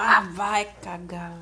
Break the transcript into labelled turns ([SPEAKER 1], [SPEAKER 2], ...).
[SPEAKER 1] Ah, vai cagar.